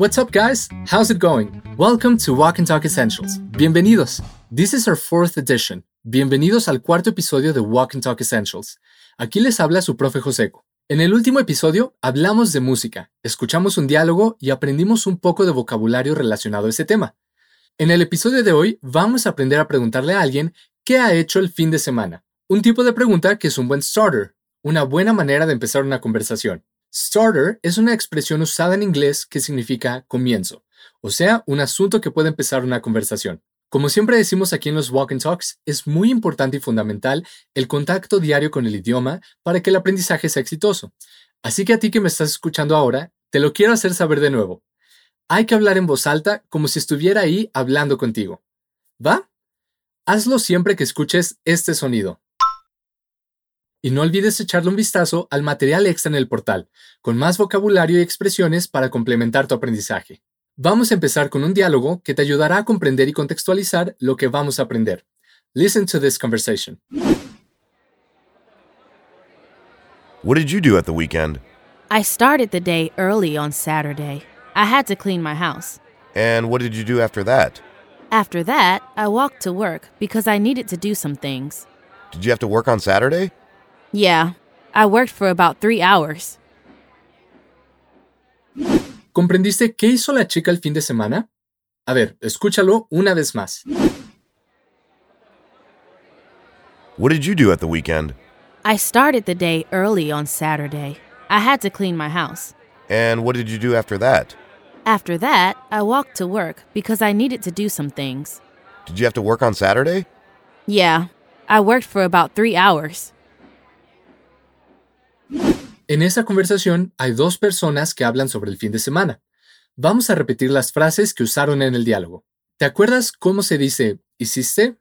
What's up, guys? How's it going? Welcome to Walk and Talk Essentials. Bienvenidos. This is our fourth edition. Bienvenidos al cuarto episodio de Walk and Talk Essentials. Aquí les habla su profe Joseco. En el último episodio hablamos de música, escuchamos un diálogo y aprendimos un poco de vocabulario relacionado a ese tema. En el episodio de hoy vamos a aprender a preguntarle a alguien qué ha hecho el fin de semana. Un tipo de pregunta que es un buen starter, una buena manera de empezar una conversación. Starter es una expresión usada en inglés que significa comienzo, o sea, un asunto que puede empezar una conversación. Como siempre decimos aquí en los Walk and Talks, es muy importante y fundamental el contacto diario con el idioma para que el aprendizaje sea exitoso. Así que a ti que me estás escuchando ahora, te lo quiero hacer saber de nuevo. Hay que hablar en voz alta como si estuviera ahí hablando contigo. ¿Va? Hazlo siempre que escuches este sonido. Y no olvides echarle un vistazo al material extra en el portal, con más vocabulario y expresiones para complementar tu aprendizaje. Vamos a empezar con un diálogo que te ayudará a comprender y contextualizar lo que vamos a aprender. Listen to this conversation. What did you do at the weekend? I started the day early on Saturday. I had to clean my house. And what did you do after that? After that, I walked to work because I needed to do some things. Did you have to work on Saturday? Yeah, I worked for about three hours. ¿Comprendiste qué hizo la chica el fin de semana? A ver, escúchalo una vez más. What did you do at the weekend? I started the day early on Saturday. I had to clean my house. And what did you do after that? After that, I walked to work because I needed to do some things. Did you have to work on Saturday? Yeah, I worked for about three hours. En esta conversación hay dos personas que hablan sobre el fin de semana. Vamos a repetir las frases que usaron en el diálogo. ¿Te acuerdas cómo se dice hiciste?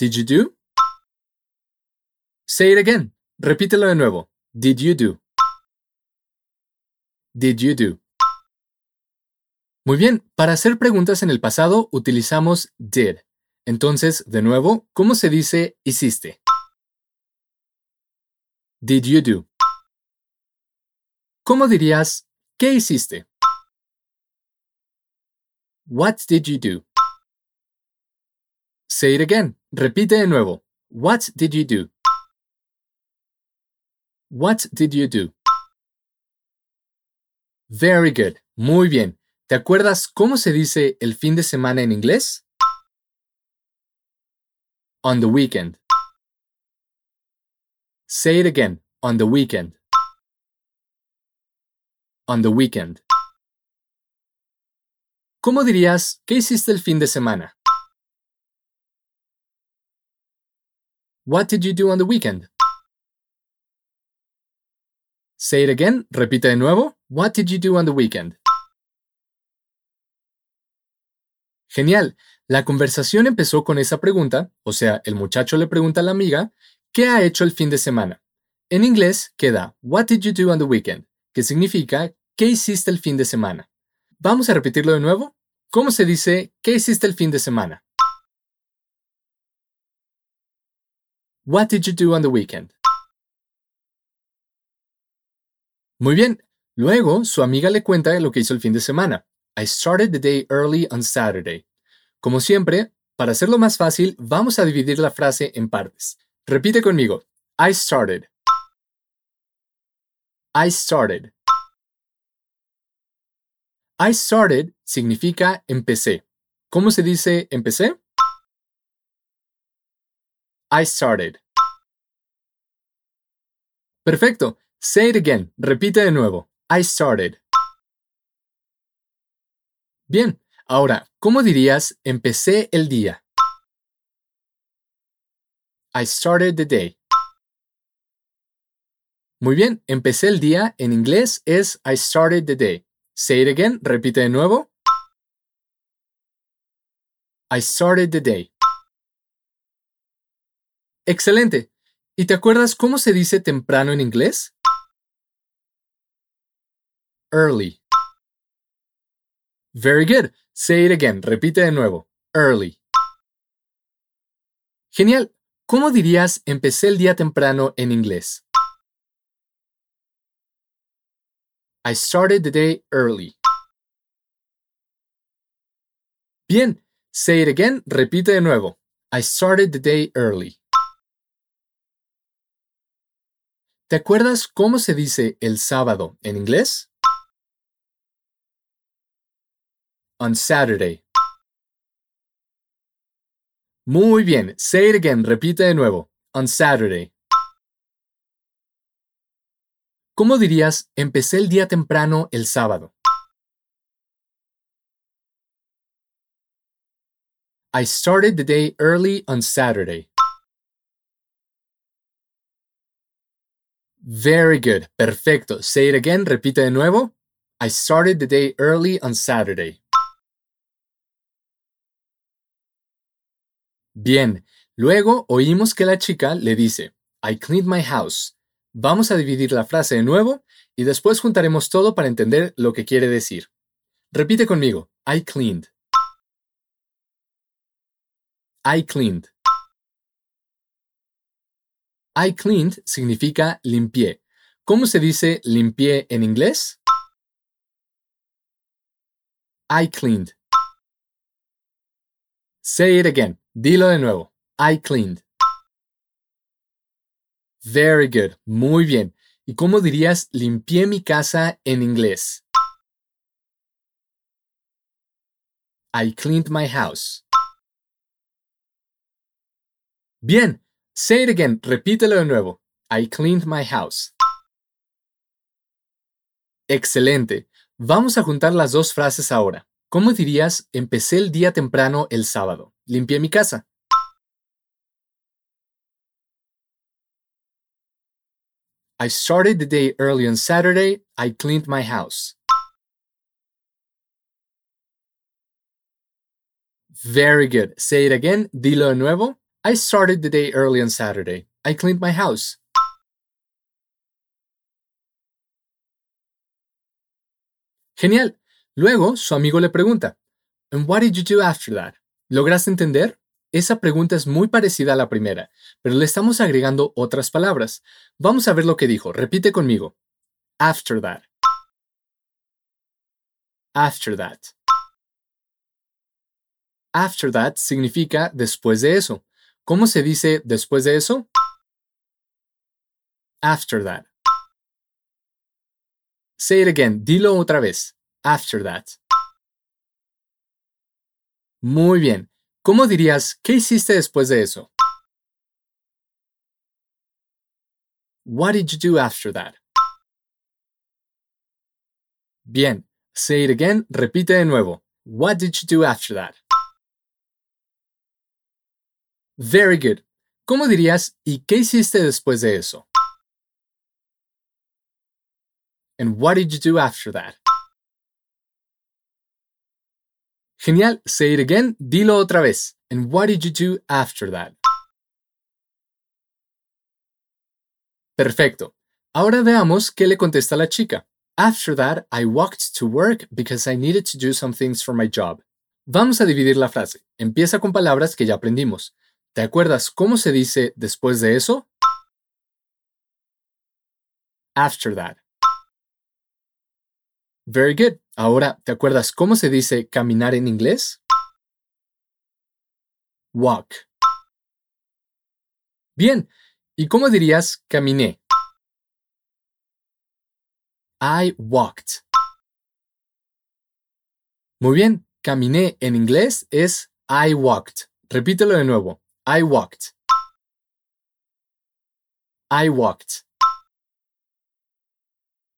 Did you do? Say it again. Repítelo de nuevo. Did you do? Did you do? Muy bien, para hacer preguntas en el pasado utilizamos did. Entonces, de nuevo, ¿cómo se dice hiciste? Did you do? ¿Cómo dirías qué hiciste? What did you do? Say it again. Repite de nuevo. What did you do? What did you do? Very good. Muy bien. ¿Te acuerdas cómo se dice el fin de semana en inglés? On the weekend. Say it again. On the weekend. On the weekend. ¿Cómo dirías qué hiciste el fin de semana? What did you do on the weekend? Say it again. Repite de nuevo. What did you do on the weekend? Genial. La conversación empezó con esa pregunta, o sea, el muchacho le pregunta a la amiga, ¿qué ha hecho el fin de semana? En inglés queda What did you do on the weekend? que significa ¿qué hiciste el fin de semana? Vamos a repetirlo de nuevo. ¿Cómo se dice ¿qué hiciste el fin de semana? What did you do on the weekend? Muy bien. Luego, su amiga le cuenta lo que hizo el fin de semana. I started the day early on Saturday. Como siempre, para hacerlo más fácil, vamos a dividir la frase en partes. Repite conmigo. I started. I started. I started significa empecé. ¿Cómo se dice empecé? I started. Perfecto. Say it again. Repite de nuevo. I started. Bien. Ahora, ¿cómo dirías empecé el día? I started the day. Muy bien, empecé el día en inglés es I started the day. Say it again, repite de nuevo. I started the day. Excelente. ¿Y te acuerdas cómo se dice temprano en inglés? Early. Very good. Say it again. Repite de nuevo. Early. Genial. ¿Cómo dirías empecé el día temprano en inglés? I started the day early. Bien, say it again, repite de nuevo. I started the day early. ¿Te acuerdas cómo se dice el sábado en inglés? On Saturday. Muy bien, say it again, repite de nuevo. On Saturday. ¿Cómo dirías empecé el día temprano el sábado? I started the day early on Saturday. Very good. Perfecto. Say it again. Repite de nuevo. I started the day early on Saturday. Bien. Luego oímos que la chica le dice, I cleaned my house. Vamos a dividir la frase de nuevo y después juntaremos todo para entender lo que quiere decir. Repite conmigo. I cleaned. I cleaned. I cleaned significa limpié. ¿Cómo se dice limpié en inglés? I cleaned. Say it again. Dilo de nuevo. I cleaned. Very good. Muy bien. ¿Y cómo dirías limpié mi casa en inglés? I cleaned my house. Bien. Say it again. Repítelo de nuevo. I cleaned my house. Excelente. Vamos a juntar las dos frases ahora. ¿Cómo dirías empecé el día temprano el sábado? Limpié mi casa. I started the day early on Saturday. I cleaned my house. Very good. Say it again. Dilo de nuevo. I started the day early on Saturday. I cleaned my house. Genial. Luego, su amigo le pregunta, And what did you do after that? ¿Lograste entender? Esa pregunta es muy parecida a la primera, pero le estamos agregando otras palabras. Vamos a ver lo que dijo. Repite conmigo. After that. After that. After that significa después de eso. ¿Cómo se dice después de eso? After that. Say it again. Dilo otra vez. After that. Muy bien. ¿Cómo dirías qué hiciste después de eso? What did you do after that? Bien. Say it again. Repite de nuevo. What did you do after that? Very good. ¿Cómo dirías y qué hiciste después de eso? And what did you do after that? Genial. Say it again. Dilo otra vez. And what did you do after that? Perfecto. Ahora veamos qué le contesta la chica. After that, I walked to work because I needed to do some things for my job. Vamos a dividir la frase. Empieza con palabras que ya aprendimos. ¿Te acuerdas cómo se dice después de eso? After that. Very good. Ahora, ¿te acuerdas cómo se dice caminar en inglés? Walk. Bien. ¿Y cómo dirías caminé? I walked. Muy bien. Caminé en inglés es I walked. Repítelo de nuevo. I walked. I walked.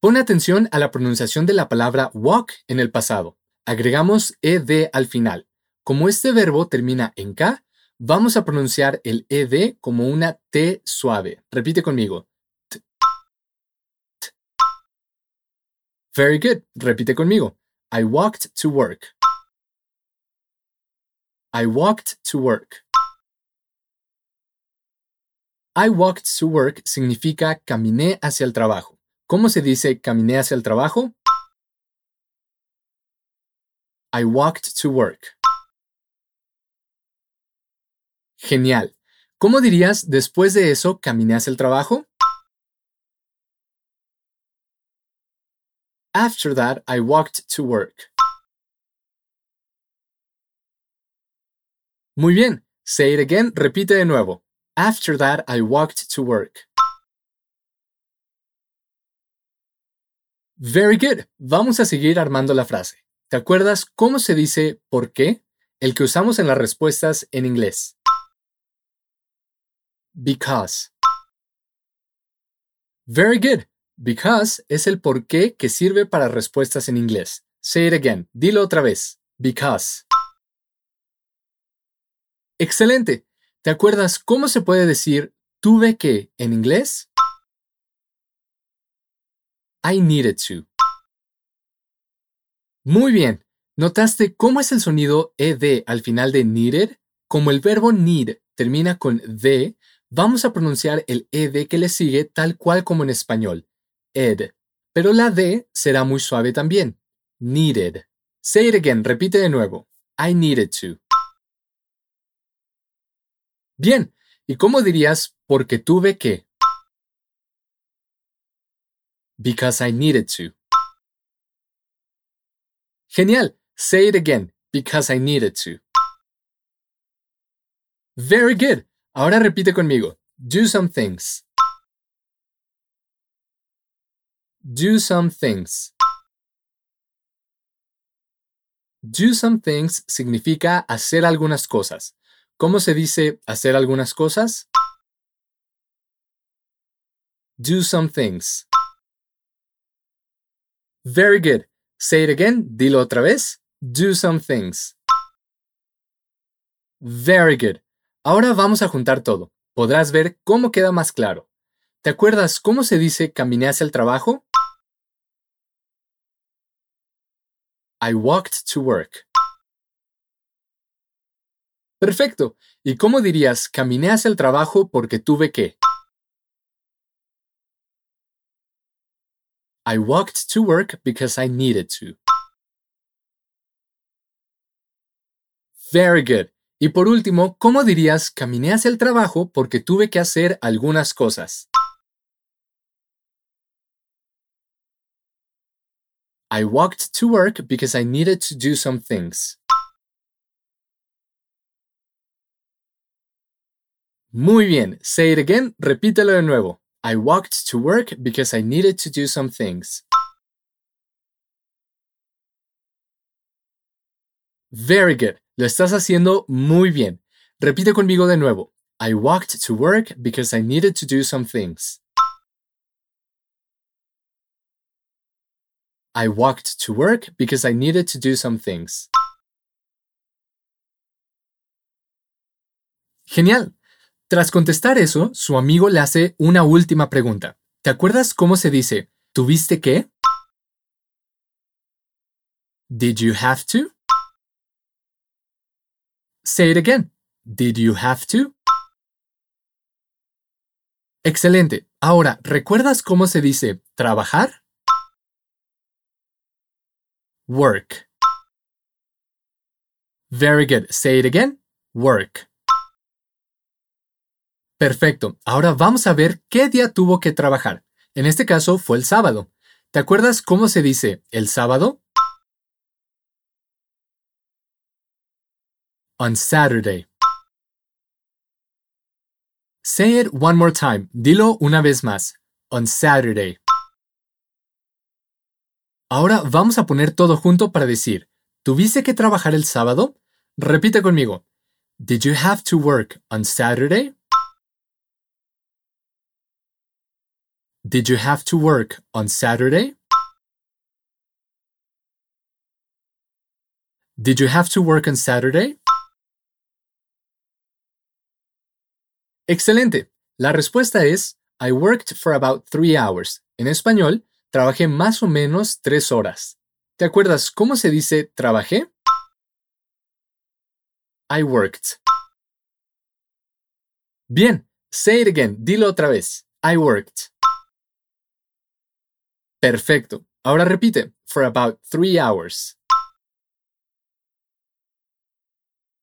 Pone atención a la pronunciación de la palabra walk en el pasado. Agregamos ed al final. Como este verbo termina en k, vamos a pronunciar el ed como una t suave. Repite conmigo. T. Very good. Repite conmigo. I walked to work. I walked to work. I walked to work significa caminé hacia el trabajo. ¿Cómo se dice caminé hacia el trabajo? I walked to work. Genial. ¿Cómo dirías después de eso caminé hacia el trabajo? After that, I walked to work. Muy bien. Say it again. Repite de nuevo. After that, I walked to work. Very good. Vamos a seguir armando la frase. ¿Te acuerdas cómo se dice por qué? El que usamos en las respuestas en inglés. Because. Very good. Because es el por qué que sirve para respuestas en inglés. Say it again. Dilo otra vez. Because. Excelente. ¿Te acuerdas cómo se puede decir tuve que en inglés? I needed to. Muy bien. ¿Notaste cómo es el sonido ed al final de needed? Como el verbo need termina con de, vamos a pronunciar el ed que le sigue tal cual como en español, ed. Pero la d será muy suave también. Needed. Say it again, repite de nuevo. I needed to. Bien, ¿y cómo dirías porque tuve que? Because I needed to. Genial. Say it again. Because I needed to. Very good. Ahora repite conmigo. Do some things. Do some things. Do some things significa hacer algunas cosas. ¿Cómo se dice hacer algunas cosas? Do some things. Very good. Say it again. Dilo otra vez. Do some things. Very good. Ahora vamos a juntar todo. Podrás ver cómo queda más claro. ¿Te acuerdas cómo se dice caminé hacia el trabajo? I walked to work. Perfecto. ¿Y cómo dirías caminé hacia el trabajo porque tuve que? I walked to work because I needed to. Very good. Y por último, ¿cómo dirías caminé hacia el trabajo porque tuve que hacer algunas cosas? I walked to work because I needed to do some things. Muy bien. Say it again. Repítelo de nuevo. I walked to work because I needed to do some things. Very good. Lo estás haciendo muy bien. Repite conmigo de nuevo. I walked to work because I needed to do some things. I walked to work because I needed to do some things. Genial. Tras contestar eso, su amigo le hace una última pregunta. ¿Te acuerdas cómo se dice ¿tuviste qué? Did you have to? Say it again. Did you have to? Excelente. Ahora, ¿recuerdas cómo se dice trabajar? Work. Very good. Say it again. Work. Perfecto. Ahora vamos a ver qué día tuvo que trabajar. En este caso fue el sábado. ¿Te acuerdas cómo se dice el sábado? On Saturday. Say it one more time. Dilo una vez más. On Saturday. Ahora vamos a poner todo junto para decir, ¿tuviste que trabajar el sábado? Repite conmigo. Did you have to work on Saturday? Did you have to work on Saturday? Did you have to work on Saturday? Excelente. La respuesta es I worked for about three hours. En español, trabajé más o menos tres horas. ¿Te acuerdas cómo se dice trabajé? I worked. Bien, say it again. Dilo otra vez. I worked. Perfecto. Ahora repite. For about three hours.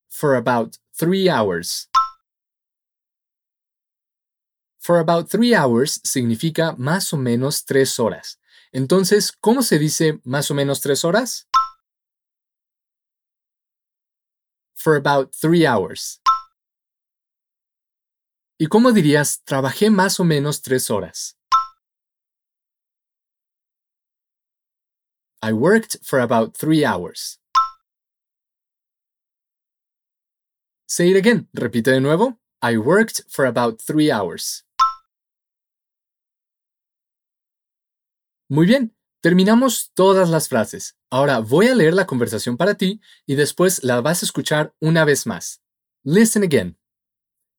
For about three hours. For about three hours significa más o menos tres horas. Entonces, ¿cómo se dice más o menos tres horas? For about three hours. ¿Y cómo dirías trabajé más o menos tres horas? I worked for about three hours. Say it again. Repite de nuevo. I worked for about three hours. Muy bien, terminamos todas las frases. Ahora voy a leer la conversación para ti y después la vas a escuchar una vez más. Listen again.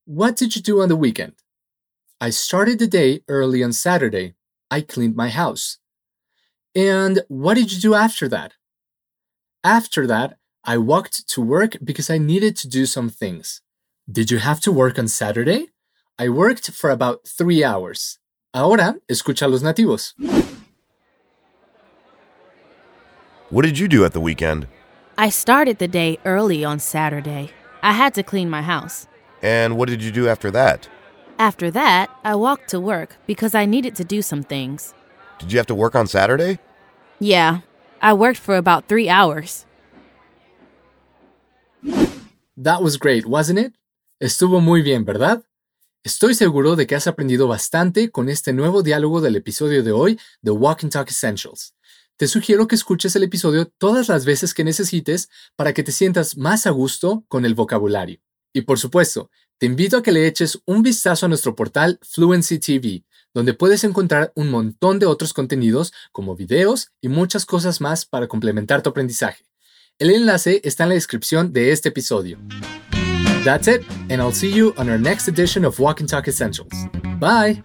What did you do on the weekend? I started the day early on Saturday. I cleaned my house. And what did you do after that? After that, I walked to work because I needed to do some things. Did you have to work on Saturday? I worked for about three hours. Ahora, escucha a los nativos. What did you do at the weekend? I started the day early on Saturday. I had to clean my house. And what did you do after that? After that, I walked to work because I needed to do some things. Did you have to work on Saturday? Yeah, I worked for about three hours. That was great, wasn't it? Estuvo muy bien, ¿verdad? Estoy seguro de que has aprendido bastante con este nuevo diálogo del episodio de hoy de Walk and Talk Essentials. Te sugiero que escuches el episodio todas las veces que necesites para que te sientas más a gusto con el vocabulario. Y por supuesto, te invito a que le eches un vistazo a nuestro portal Fluency TV, donde puedes encontrar un montón de otros contenidos como videos y muchas cosas más para complementar tu aprendizaje. El enlace está en la descripción de este episodio. That's it, and I'll see you on our next edition of Walk and Talk Essentials. Bye!